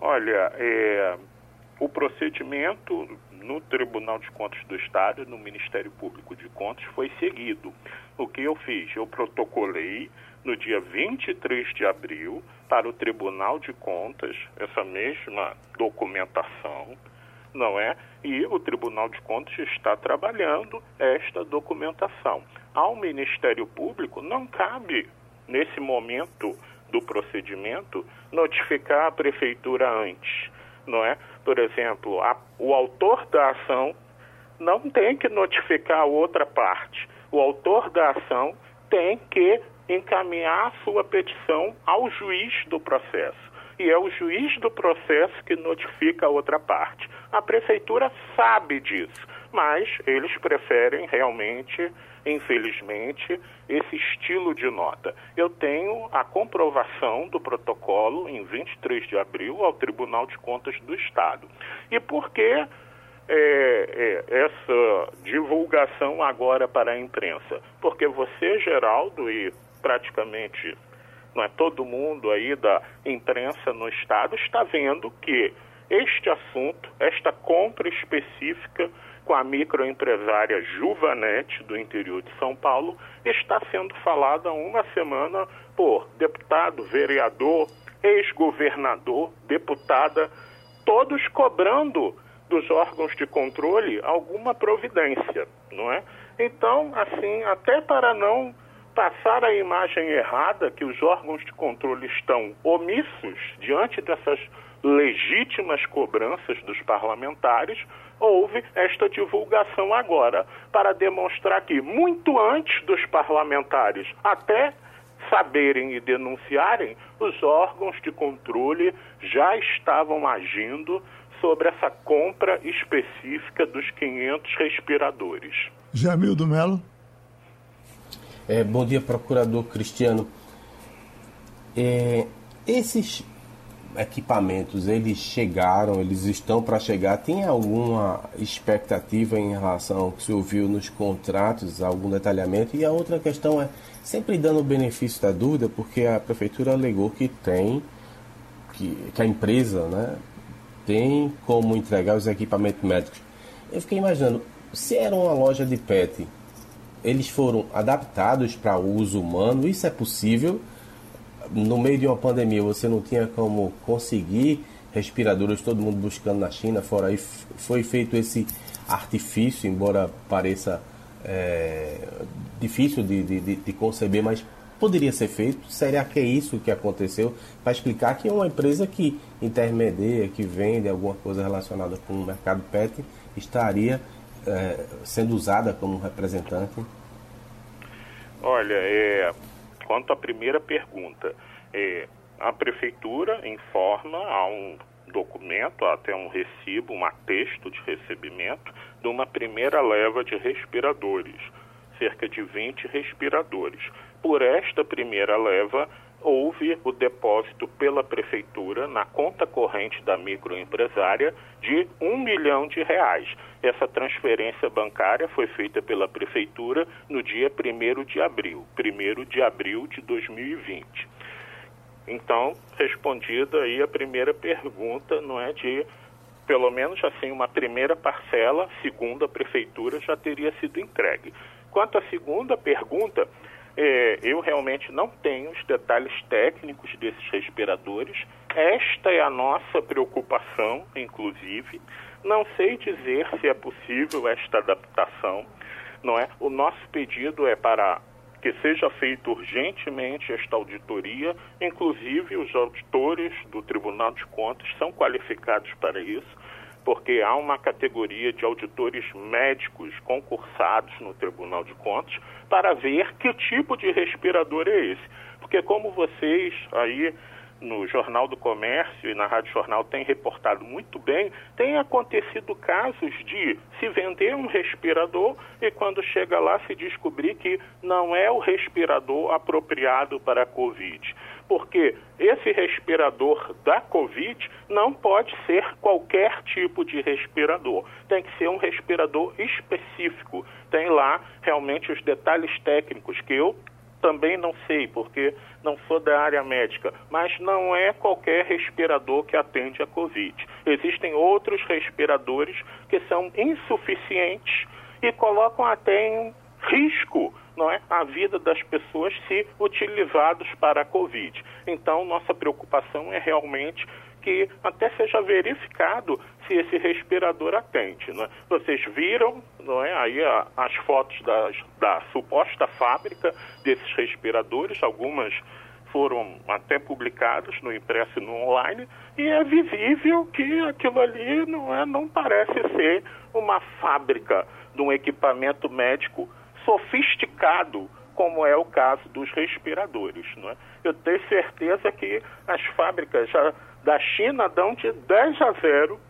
Olha, é, o procedimento no Tribunal de Contas do Estado, no Ministério Público de Contas, foi seguido. O que eu fiz? Eu protocolei no dia 23 de abril para o Tribunal de Contas essa mesma documentação não é? E o Tribunal de Contas está trabalhando esta documentação. Ao Ministério Público não cabe, nesse momento do procedimento, notificar a prefeitura antes, não é? Por exemplo, a, o autor da ação não tem que notificar a outra parte. O autor da ação tem que encaminhar a sua petição ao juiz do processo e é o juiz do processo que notifica a outra parte. A prefeitura sabe disso, mas eles preferem realmente, infelizmente, esse estilo de nota. Eu tenho a comprovação do protocolo em 23 de abril ao Tribunal de Contas do Estado. E por que é, é, essa divulgação agora para a imprensa? Porque você, Geraldo, e praticamente não é todo mundo aí da imprensa no estado está vendo que este assunto, esta compra específica com a microempresária Juvanete do interior de São Paulo está sendo falada há uma semana por deputado, vereador, ex-governador, deputada, todos cobrando dos órgãos de controle alguma providência, não é? Então, assim, até para não passar a imagem errada que os órgãos de controle estão omissos diante dessas legítimas cobranças dos parlamentares, houve esta divulgação agora, para demonstrar que, muito antes dos parlamentares até saberem e denunciarem, os órgãos de controle já estavam agindo sobre essa compra específica dos 500 respiradores. Jamildo Melo. É, bom dia, procurador Cristiano. É, esses equipamentos, eles chegaram, eles estão para chegar. Tem alguma expectativa em relação ao que se ouviu nos contratos, algum detalhamento? E a outra questão é, sempre dando o benefício da dúvida, porque a prefeitura alegou que tem, que, que a empresa né, tem como entregar os equipamentos médicos. Eu fiquei imaginando, se era uma loja de PET eles foram adaptados para uso humano, isso é possível. No meio de uma pandemia, você não tinha como conseguir respiradores, todo mundo buscando na China, fora aí foi feito esse artifício, embora pareça é, difícil de, de, de, conceber, mas poderia ser feito. Será que é isso que aconteceu? Para explicar que é uma empresa que intermedia, que vende alguma coisa relacionada com o mercado PET, estaria é, sendo usada como representante? Olha, é, quanto à primeira pergunta, é, a prefeitura informa a um documento, até um recibo, um atexto de recebimento de uma primeira leva de respiradores, cerca de 20 respiradores. Por esta primeira leva, houve o depósito pela prefeitura na conta corrente da microempresária de um milhão de reais. Essa transferência bancária foi feita pela prefeitura no dia 1 de abril, 1 de abril de 2020. Então, respondida aí a primeira pergunta, não é de pelo menos assim uma primeira parcela, segundo a prefeitura, já teria sido entregue. Quanto à segunda pergunta, é, eu realmente não tenho os detalhes técnicos desses respiradores. Esta é a nossa preocupação, inclusive. Não sei dizer se é possível esta adaptação. Não é? O nosso pedido é para que seja feita urgentemente esta auditoria. Inclusive, os auditores do Tribunal de Contas são qualificados para isso porque há uma categoria de auditores médicos concursados no Tribunal de Contas para ver que tipo de respirador é esse. Porque como vocês aí no Jornal do Comércio e na Rádio Jornal têm reportado muito bem, tem acontecido casos de se vender um respirador e quando chega lá se descobrir que não é o respirador apropriado para a Covid porque esse respirador da Covid não pode ser qualquer tipo de respirador. Tem que ser um respirador específico. Tem lá realmente os detalhes técnicos que eu também não sei, porque não sou da área médica, mas não é qualquer respirador que atende a Covid. Existem outros respiradores que são insuficientes e colocam até em risco não é, a vida das pessoas se utilizados para a Covid. Então, nossa preocupação é realmente que até seja verificado se esse respirador atende. Né? Vocês viram não é, aí a, as fotos das, da suposta fábrica desses respiradores, algumas foram até publicadas no impresso e no online, e é visível que aquilo ali não, é, não parece ser uma fábrica de um equipamento médico sofisticado, como é o caso dos respiradores. Não é? Eu tenho certeza que as fábricas já da China dão de 10 a 0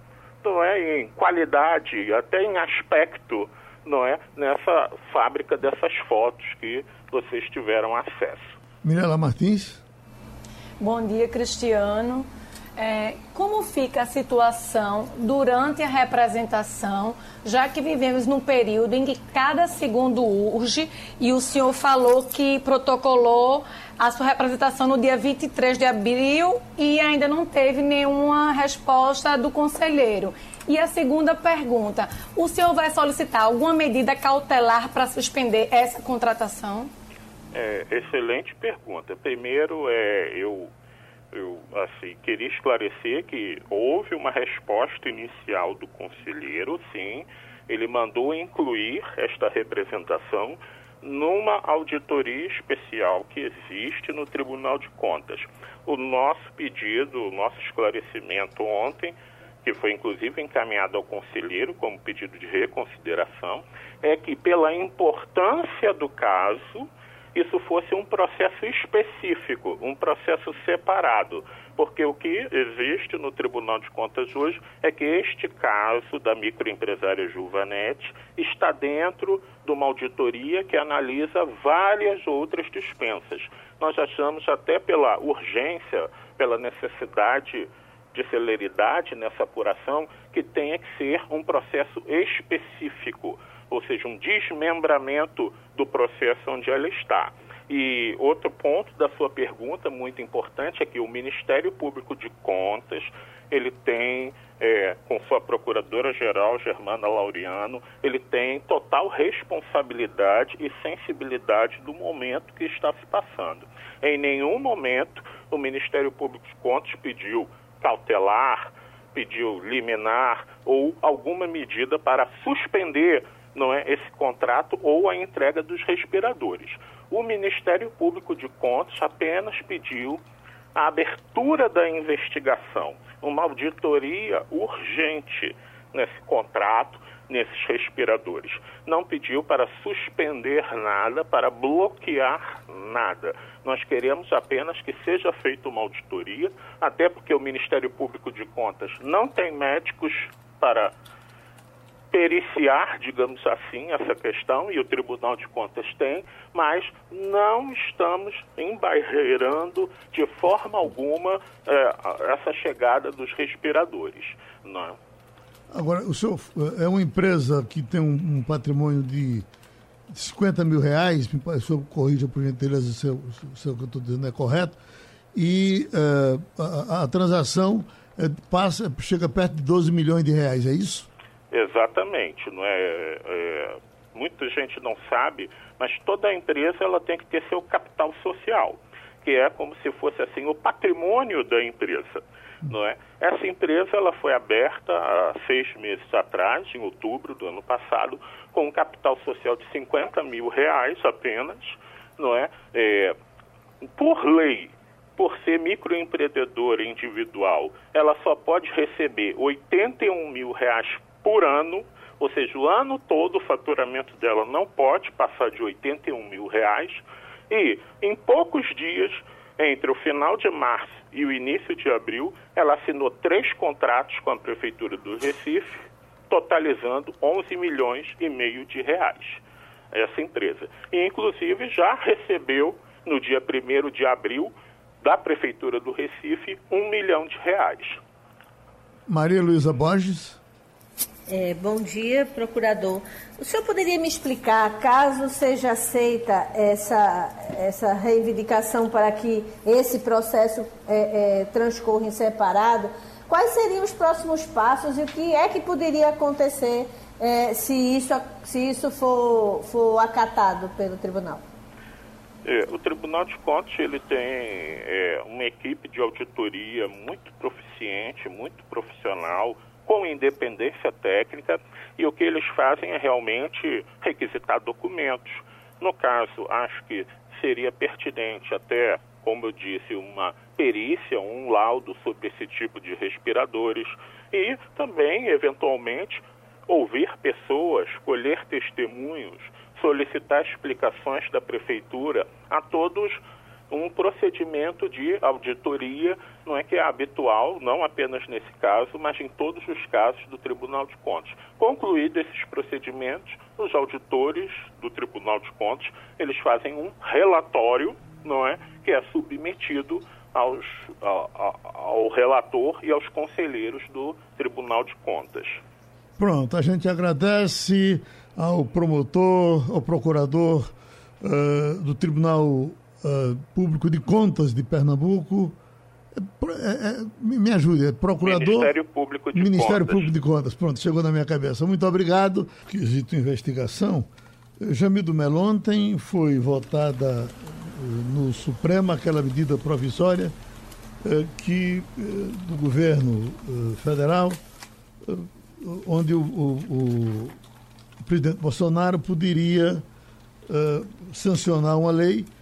não é, em qualidade, até em aspecto, não é, nessa fábrica dessas fotos que vocês tiveram acesso. Mirela Martins. Bom dia, Cristiano. É, como fica a situação durante a representação, já que vivemos num período em que cada segundo urge e o senhor falou que protocolou a sua representação no dia 23 de abril e ainda não teve nenhuma resposta do conselheiro. E a segunda pergunta: o senhor vai solicitar alguma medida cautelar para suspender essa contratação? É, excelente pergunta. Primeiro, é, eu eu assim, queria esclarecer que houve uma resposta inicial do conselheiro, sim, ele mandou incluir esta representação numa auditoria especial que existe no Tribunal de Contas. O nosso pedido, o nosso esclarecimento ontem, que foi inclusive encaminhado ao conselheiro como pedido de reconsideração, é que pela importância do caso, isso fosse um processo específico, um processo separado. Porque o que existe no Tribunal de Contas hoje é que este caso da microempresária Juvanete está dentro de uma auditoria que analisa várias outras dispensas. Nós achamos até pela urgência, pela necessidade de celeridade nessa apuração, que tenha que ser um processo específico ou seja, um desmembramento do processo onde ela está. E outro ponto da sua pergunta, muito importante, é que o Ministério Público de Contas, ele tem, é, com sua Procuradora-Geral, Germana Laureano, ele tem total responsabilidade e sensibilidade do momento que está se passando. Em nenhum momento o Ministério Público de Contas pediu cautelar, pediu liminar ou alguma medida para suspender não é esse contrato ou a entrega dos respiradores. O Ministério Público de Contas apenas pediu a abertura da investigação, uma auditoria urgente nesse contrato, nesses respiradores. Não pediu para suspender nada, para bloquear nada. Nós queremos apenas que seja feita uma auditoria, até porque o Ministério Público de Contas não tem médicos para periciar, digamos assim, essa questão, e o Tribunal de Contas tem, mas não estamos embarreirando de forma alguma é, essa chegada dos respiradores. Não. É? Agora, o senhor é uma empresa que tem um, um patrimônio de 50 mil reais, o senhor corrija por gentileza se, se o que eu estou dizendo é correto, e uh, a, a, transação uh, passa, chega perto de 12 milhões de reais, é isso? Exatamente, não é, é, muita gente não sabe, mas toda empresa ela tem que ter seu capital social, que é como se fosse assim o patrimônio da empresa não é? Essa empresa ela foi aberta há seis meses atrás, em outubro do ano passado, com um capital social de 50 mil reais apenas, não é? é por lei, por ser microempreendedora individual, ela só pode receber 81 mil reais por ano, ou seja, o ano todo o faturamento dela não pode passar de 81 mil reais, e em poucos dias, entre o final de março e o início de abril, ela assinou três contratos com a Prefeitura do Recife, totalizando 11 milhões e meio de reais, essa empresa. E, inclusive, já recebeu, no dia 1 de abril, da Prefeitura do Recife, um milhão de reais. Maria Luísa Borges. É, bom dia, procurador. O senhor poderia me explicar, caso seja aceita essa, essa reivindicação para que esse processo é, é, transcorra em separado, quais seriam os próximos passos e o que é que poderia acontecer é, se isso, se isso for, for acatado pelo tribunal? É, o Tribunal de Contas ele tem é, uma equipe de auditoria muito proficiente, muito profissional, com independência técnica e o que eles fazem é realmente requisitar documentos. No caso, acho que seria pertinente até, como eu disse, uma perícia, um laudo sobre esse tipo de respiradores e também, eventualmente, ouvir pessoas, colher testemunhos, solicitar explicações da prefeitura a todos um procedimento de auditoria, não é que é habitual, não apenas nesse caso, mas em todos os casos do Tribunal de Contas. Concluídos esses procedimentos, os auditores do Tribunal de Contas, eles fazem um relatório, não é, que é submetido aos, ao, ao relator e aos conselheiros do Tribunal de Contas. Pronto, a gente agradece ao promotor, ao procurador uh, do Tribunal uh, Público de Contas de Pernambuco. É, é, me ajude, é procurador. Ministério Público de Ministério Contas. Público de Contas. Pronto, chegou na minha cabeça. Muito obrigado. Quesito investigação. Jamildo Melo, ontem foi votada no Supremo aquela medida provisória que do governo federal, onde o, o, o presidente Bolsonaro poderia sancionar uma lei eh,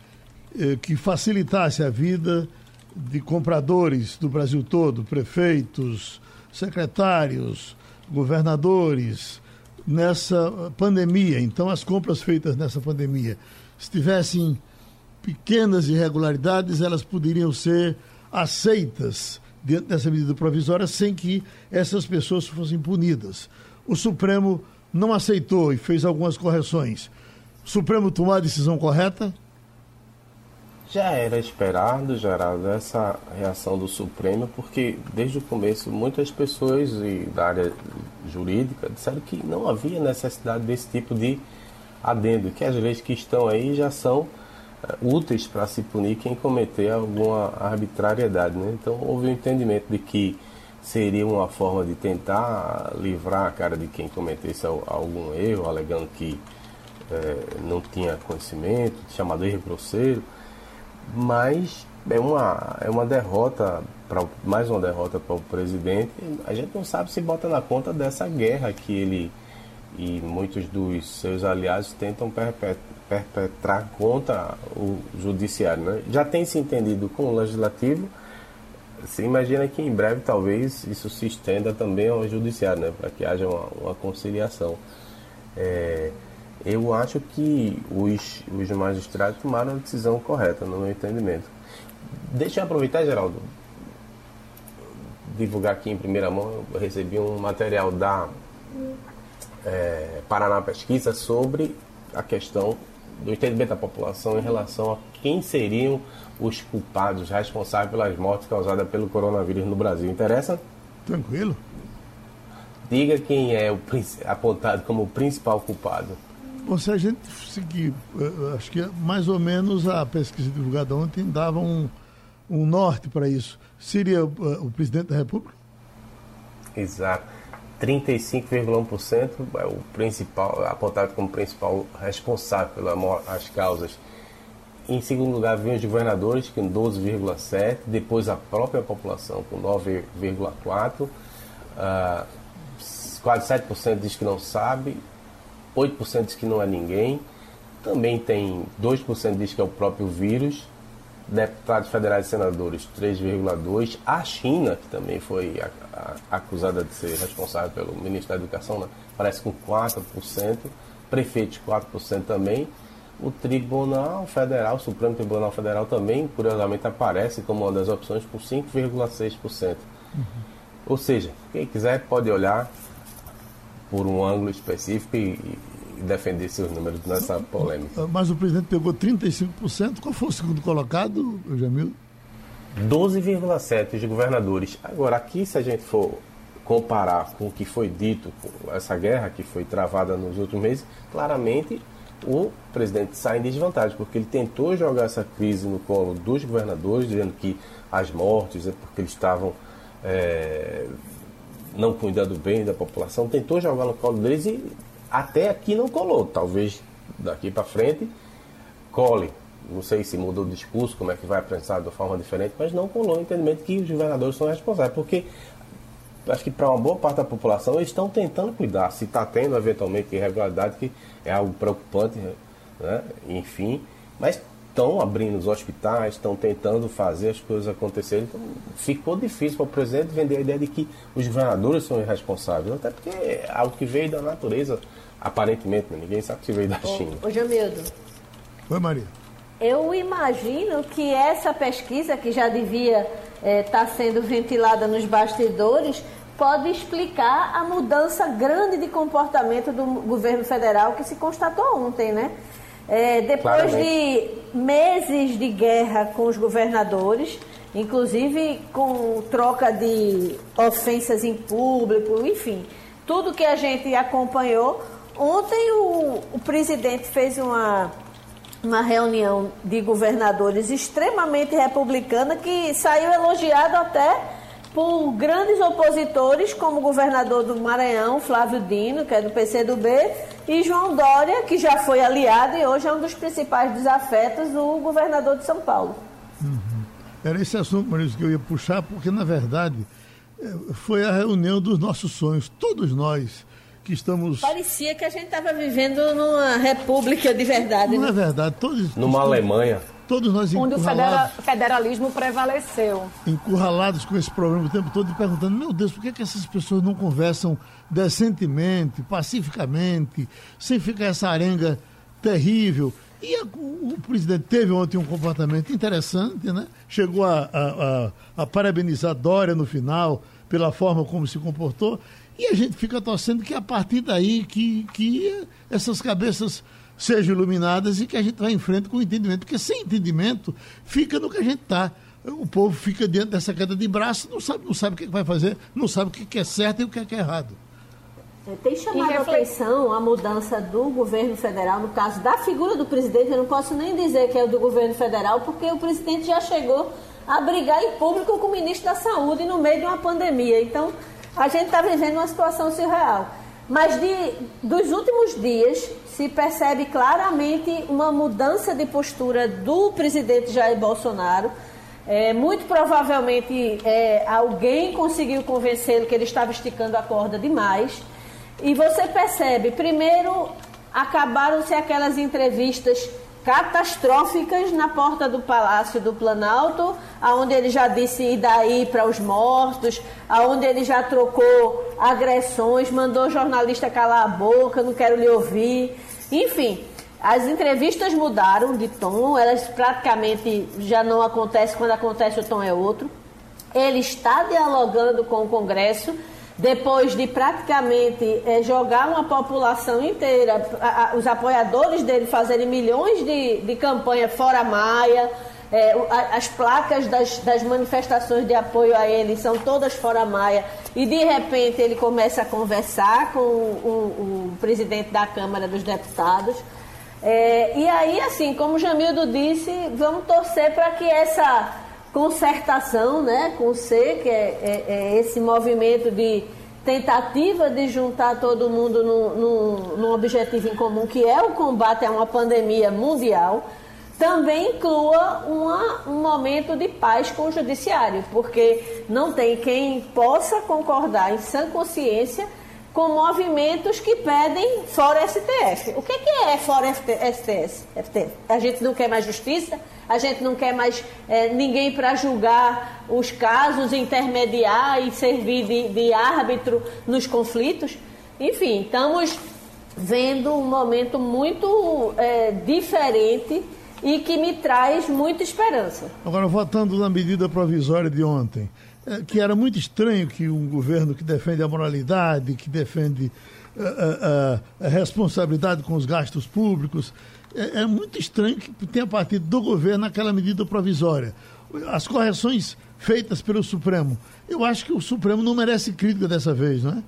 que facilitasse a vida de compradores do Brasil todo, prefeitos, secretários, governadores, nessa pandemia. Então, as compras feitas nessa pandemia, se tivessem pequenas irregularidades, elas poderiam ser aceitas dentro dessa medida provisória sem que essas pessoas fossem punidas. O Supremo não aceitou e fez algumas correções. O Supremo tomou a decisão correta? Já era esperado, Geraldo, essa reação do Supremo, porque desde o começo muitas pessoas da área jurídica disseram que não havia necessidade desse tipo de adendo, que as leis que estão aí já são uh, úteis para se punir quem cometer alguma arbitrariedade. Né? Então houve o um entendimento de que seria uma forma de tentar livrar a cara de quem cometesse algum erro, alegando que uh, não tinha conhecimento, chamado erro grosseiro mas é uma, é uma derrota, pra, mais uma derrota para o presidente. A gente não sabe se bota na conta dessa guerra que ele e muitos dos seus aliados tentam perpetrar contra o judiciário. Né? Já tem se entendido com o legislativo, se imagina que em breve talvez isso se estenda também ao judiciário, né? para que haja uma, uma conciliação. É, eu acho que os, os magistrados tomaram a decisão correta, no meu entendimento. Deixa eu aproveitar, Geraldo, divulgar aqui em primeira mão. Eu recebi um material da é, Paraná Pesquisa sobre a questão do entendimento da população em relação a quem seriam os culpados responsáveis pelas mortes causadas pelo coronavírus no Brasil. Interessa? Tranquilo. Diga quem é o apontado como o principal culpado. Bom, se a gente seguir, eh, acho que mais ou menos a pesquisa divulgada ontem dava um, um norte para isso. Seria uh, o presidente da República? Exato. 35,1% é o principal, apontado como principal responsável pelas causas. Em segundo lugar, vem os governadores, com 12,7%, depois a própria população, com 9,4%. Uh, quase 7% diz que não sabe, 8% diz que não é ninguém. Também tem 2% diz que é o próprio vírus, deputados federais e senadores 3,2%. A China, que também foi acusada de ser responsável pelo ministro da Educação, né? parece com 4%. Prefeitos 4% também. O Tribunal Federal, o Supremo Tribunal Federal também, curiosamente, aparece como uma das opções com 5,6%. Uhum. Ou seja, quem quiser pode olhar por um ângulo específico e, e defender seus números nessa polêmica. Mas o presidente pegou 35%. Qual foi o segundo colocado, Jamil? 12,7% de governadores. Agora, aqui, se a gente for comparar com o que foi dito, com essa guerra que foi travada nos últimos meses, claramente o presidente sai em desvantagem, porque ele tentou jogar essa crise no colo dos governadores, dizendo que as mortes é porque eles estavam é, não cuidando bem da população, tentou jogar no colo deles e até aqui não colou. Talvez daqui para frente cole. Não sei se mudou o discurso, como é que vai aprensar de uma forma diferente, mas não colou o entendimento que os governadores são responsáveis, porque acho que para uma boa parte da população eles estão tentando cuidar. Se está tendo eventualmente irregularidade, que é algo preocupante, né? enfim, mas estão abrindo os hospitais, estão tentando fazer as coisas acontecerem. Então, ficou difícil para o presidente vender a ideia de que os governadores são irresponsáveis, até porque é algo que veio da natureza, aparentemente, né? ninguém sabe se veio da China. Ô, Jamildo. Oi, Maria. Eu imagino que essa pesquisa, que já devia estar é, tá sendo ventilada nos bastidores, pode explicar a mudança grande de comportamento do governo federal que se constatou ontem, né? É, depois Claramente. de meses de guerra com os governadores, inclusive com troca de ofensas em público, enfim, tudo que a gente acompanhou. Ontem o, o presidente fez uma, uma reunião de governadores extremamente republicana que saiu elogiado até por grandes opositores, como o governador do Maranhão, Flávio Dino, que é do PCdoB, e João Dória, que já foi aliado e hoje é um dos principais desafetos do governador de São Paulo. Uhum. Era esse assunto, Maurício, que eu ia puxar, porque, na verdade, é, foi a reunião dos nossos sonhos. Todos nós que estamos. Parecia que a gente estava vivendo numa república de verdade. Não né? é verdade. Todos, Numa todos, Alemanha. Todos nós Onde o federalismo prevaleceu. Encurralados com esse problema o tempo todo e perguntando: meu Deus, por que, que essas pessoas não conversam decentemente, pacificamente, sem ficar essa arenga terrível? E a, o, o, presidente teve ontem um comportamento interessante, né? Chegou a, a, a, a parabenizar Dória no final pela forma como se comportou. E a gente fica torcendo que a partir daí que, que essas cabeças sejam iluminadas e que a gente vá em frente com o entendimento. Porque sem entendimento fica no que a gente está. O povo fica diante dessa queda de braço, não sabe, não sabe o que vai fazer, não sabe o que é certo e o que é errado. É, tem chamado a atenção a mudança do governo federal, no caso da figura do presidente, eu não posso nem dizer que é o do governo federal, porque o presidente já chegou a brigar em público com o ministro da Saúde no meio de uma pandemia. Então, a gente está vivendo uma situação surreal. Mas de, dos últimos dias se percebe claramente uma mudança de postura do presidente Jair Bolsonaro. É, muito provavelmente é, alguém conseguiu convencê-lo que ele estava esticando a corda demais. E você percebe, primeiro, acabaram-se aquelas entrevistas catastróficas na porta do Palácio do Planalto, aonde ele já disse ir daí para os mortos, aonde ele já trocou agressões, mandou jornalista calar a boca, não quero lhe ouvir. Enfim, as entrevistas mudaram de tom, elas praticamente já não acontecem, quando acontece o tom é outro. Ele está dialogando com o Congresso depois de praticamente é, jogar uma população inteira, a, a, os apoiadores dele fazerem milhões de, de campanha fora Maia, é, as placas das, das, manifestações de apoio a ele são todas fora Maia, e de repente ele começa a conversar com o, o, o presidente da Câmara dos Deputados. É, e aí, assim, como o Jamildo disse, vamos torcer para que essa concertação né, com C, que é, é, é, esse movimento de tentativa de juntar todo mundo num, num objetivo em comum, que é o combate a uma pandemia mundial, também inclua uma, um momento de paz com o judiciário, porque não tem quem possa concordar em sã consciência com movimentos que pedem fora STF. O que, que é fora STF? A gente não quer mais justiça, a gente não quer mais é, ninguém para julgar os casos, intermediar e servir de, de árbitro nos conflitos. Enfim, estamos vendo um momento muito é, diferente e que me traz muita esperança. Agora, votando na medida provisória de ontem, é, que era muito estranho que um governo que defende a moralidade, que defende a, a, a responsabilidade com os gastos públicos, é, é, muito estranho que tenha partido do governo aquela medida provisória. As correções feitas pelo Supremo. Eu acho que o Supremo não merece crítica dessa vez, não é?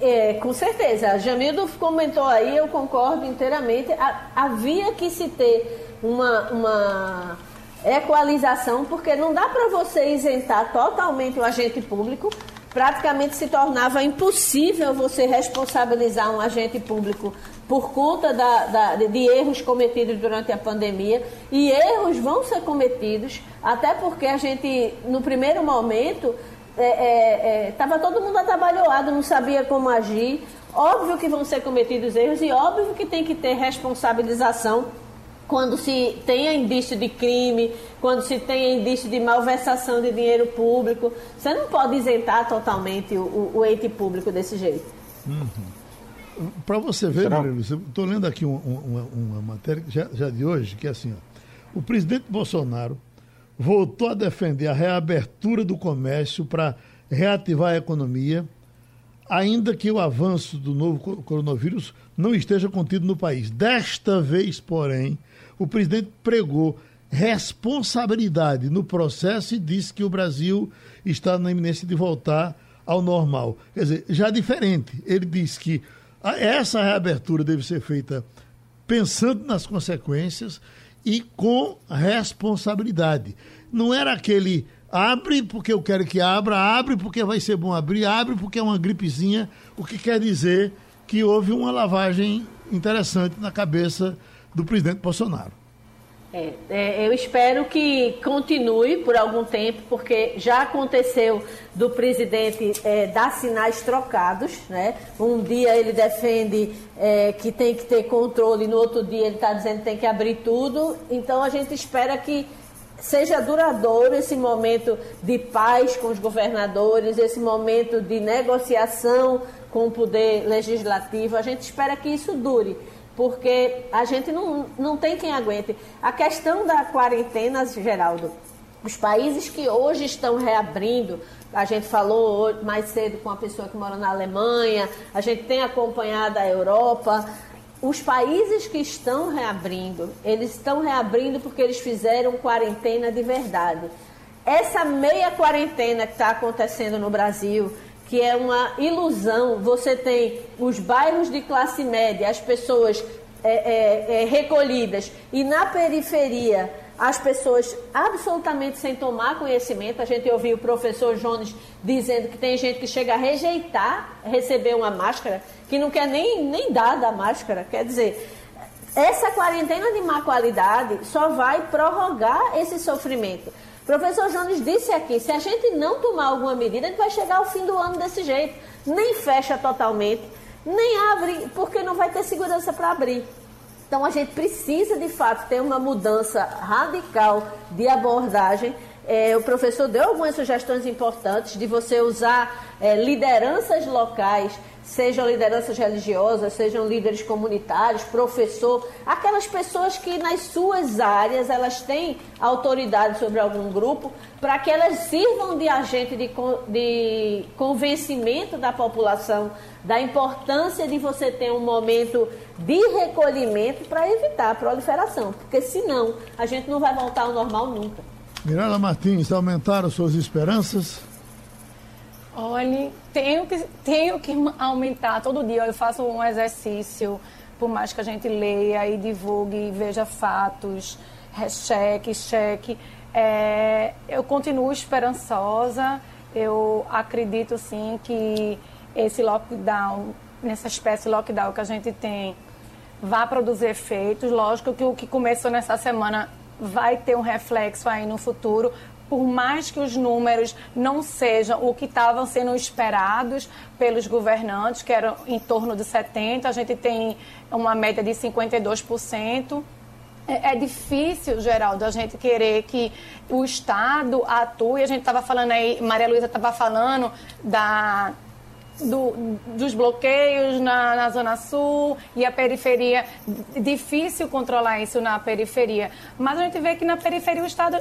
É, com certeza. Jamildo comentou aí, eu concordo inteiramente. Havia que se ter uma, uma equalização, porque não dá para você isentar totalmente o agente público. Praticamente se tornava impossível você responsabilizar um agente público por conta da, da, de erros cometidos durante a pandemia. E erros vão ser cometidos, até porque a gente, no primeiro momento, estava é, é, é, todo mundo atabalhoado, não sabia como agir. Óbvio que vão ser cometidos erros e óbvio que tem que ter responsabilização quando se tenha indício de crime, quando se tenha indício de malversação de dinheiro público. Você não pode isentar totalmente o, o, o ente público desse jeito. Uhum. Para você ver, estou lendo aqui um, uma, uma, matéria já, já, de hoje, que é assim, ó, o presidente Bolsonaro voltou a defender a reabertura do comércio para reativar a economia, ainda que o avanço do novo coronavírus não esteja contido no país. Desta vez, porém, o presidente pregou responsabilidade no processo e disse que o Brasil está na iminência de voltar ao normal. Quer dizer, já diferente. Ele disse que essa reabertura deve ser feita pensando nas consequências e com responsabilidade. Não era aquele abre porque eu quero que abra, abre porque vai ser bom abrir, abre porque é uma gripezinha, o que quer dizer que houve uma lavagem interessante na cabeça do presidente Bolsonaro. É, é, eu espero que continue por algum tempo, porque já aconteceu do presidente é, dar sinais trocados. Né? Um dia ele defende é, que tem que ter controle, no outro dia ele está dizendo que tem que abrir tudo. Então a gente espera que seja duradouro esse momento de paz com os governadores, esse momento de negociação com o poder legislativo. A gente espera que isso dure porque a gente não, não tem quem aguente. A questão da quarentena, Geraldo, os países que hoje estão reabrindo, a gente falou mais cedo com uma pessoa que mora na Alemanha, a gente tem acompanhado a Europa. Os países que estão reabrindo, eles estão reabrindo porque eles fizeram quarentena de verdade. Essa meia quarentena que está acontecendo no Brasil, que é uma ilusão. Você tem os bairros de classe média, as pessoas é, é, é, recolhidas, e na periferia as pessoas absolutamente sem tomar conhecimento. A gente ouviu o professor Jones dizendo que tem gente que chega a rejeitar receber uma máscara, que não quer nem, nem dar da máscara. Quer dizer, essa quarentena de má qualidade só vai prorrogar esse sofrimento. Professor Jones disse aqui, se a gente não tomar alguma medida, a gente vai chegar ao fim do ano desse jeito. Nem fecha totalmente, nem abre, porque não vai ter segurança para abrir. Então a gente precisa, de fato, ter uma mudança radical de abordagem. É, o professor deu algumas sugestões importantes de você usar é, lideranças locais sejam lideranças religiosas, sejam líderes comunitários, professor, aquelas pessoas que nas suas áreas elas têm autoridade sobre algum grupo, para que elas sirvam de agente de, de convencimento da população da importância de você ter um momento de recolhimento para evitar a proliferação, porque senão a gente não vai voltar ao normal nunca. Mirela Martins, aumentaram suas esperanças? Olha, tenho que, tenho que aumentar todo dia. Eu faço um exercício, por mais que a gente leia e divulgue, veja fatos, cheque, cheque. É, eu continuo esperançosa. Eu acredito sim que esse lockdown, nessa espécie de lockdown que a gente tem, vai produzir efeitos. Lógico que o que começou nessa semana vai ter um reflexo aí no futuro, por mais que os números não sejam o que estavam sendo esperados pelos governantes, que eram em torno de 70%, a gente tem uma média de 52%. É, é difícil, Geraldo, a gente querer que o Estado atue. A gente estava falando aí, Maria Luísa estava falando da do, dos bloqueios na, na, Zona Sul e a periferia. Difícil controlar isso na periferia. Mas a gente vê que na periferia o Estado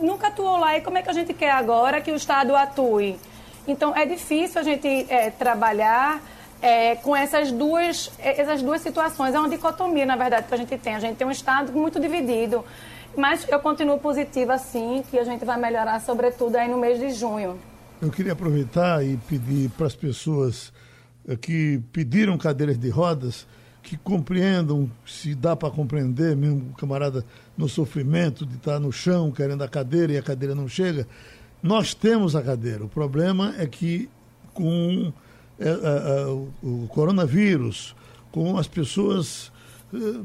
nunca atuou lá. E como é que a gente quer agora que o Estado atue? Então, é difícil a gente é, trabalhar é, com essas duas, é, essas duas situações. É uma dicotomia, na verdade, que a gente tem. A gente tem um Estado muito dividido. Mas eu continuo positiva, sim, que a gente vai melhorar, sobretudo, aí no mês de junho. Eu queria aproveitar e pedir para as pessoas é, que pediram cadeiras de rodas que compreendam, se dá para compreender, mesmo o camarada no sofrimento de estar no chão querendo a cadeira e a cadeira não chega. Nós temos a cadeira. O problema é que com é, é, é, o coronavírus, com as pessoas é,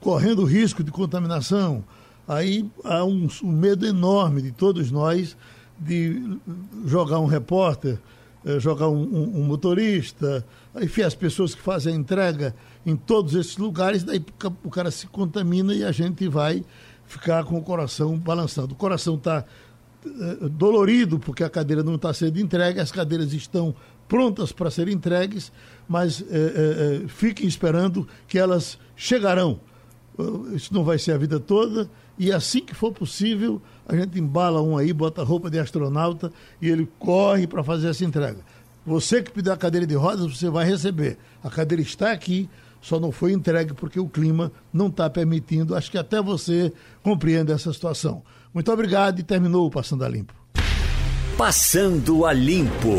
correndo risco de contaminação, aí há um, um medo enorme de todos nós de jogar um repórter é, jogar um, um, um, motorista, enfim, as pessoas que fazem a entrega em todos esses lugares, daí o cara se contamina e a gente vai ficar com o coração balançando. O coração está é, dolorido porque a cadeira não está sendo entregue, as cadeiras estão prontas para serem entregues, mas é, fiquem esperando que elas chegarão. Isso não vai ser a vida toda, e assim que for possível, a gente embala um aí, bota roupa de astronauta e ele corre para fazer essa entrega. Você que pediu a cadeira de rodas, você vai receber. A cadeira está aqui, só não foi entregue porque o clima não está permitindo. Acho que até você compreende essa situação. Muito obrigado e terminou o Passando a Limpo. Passando a Limpo.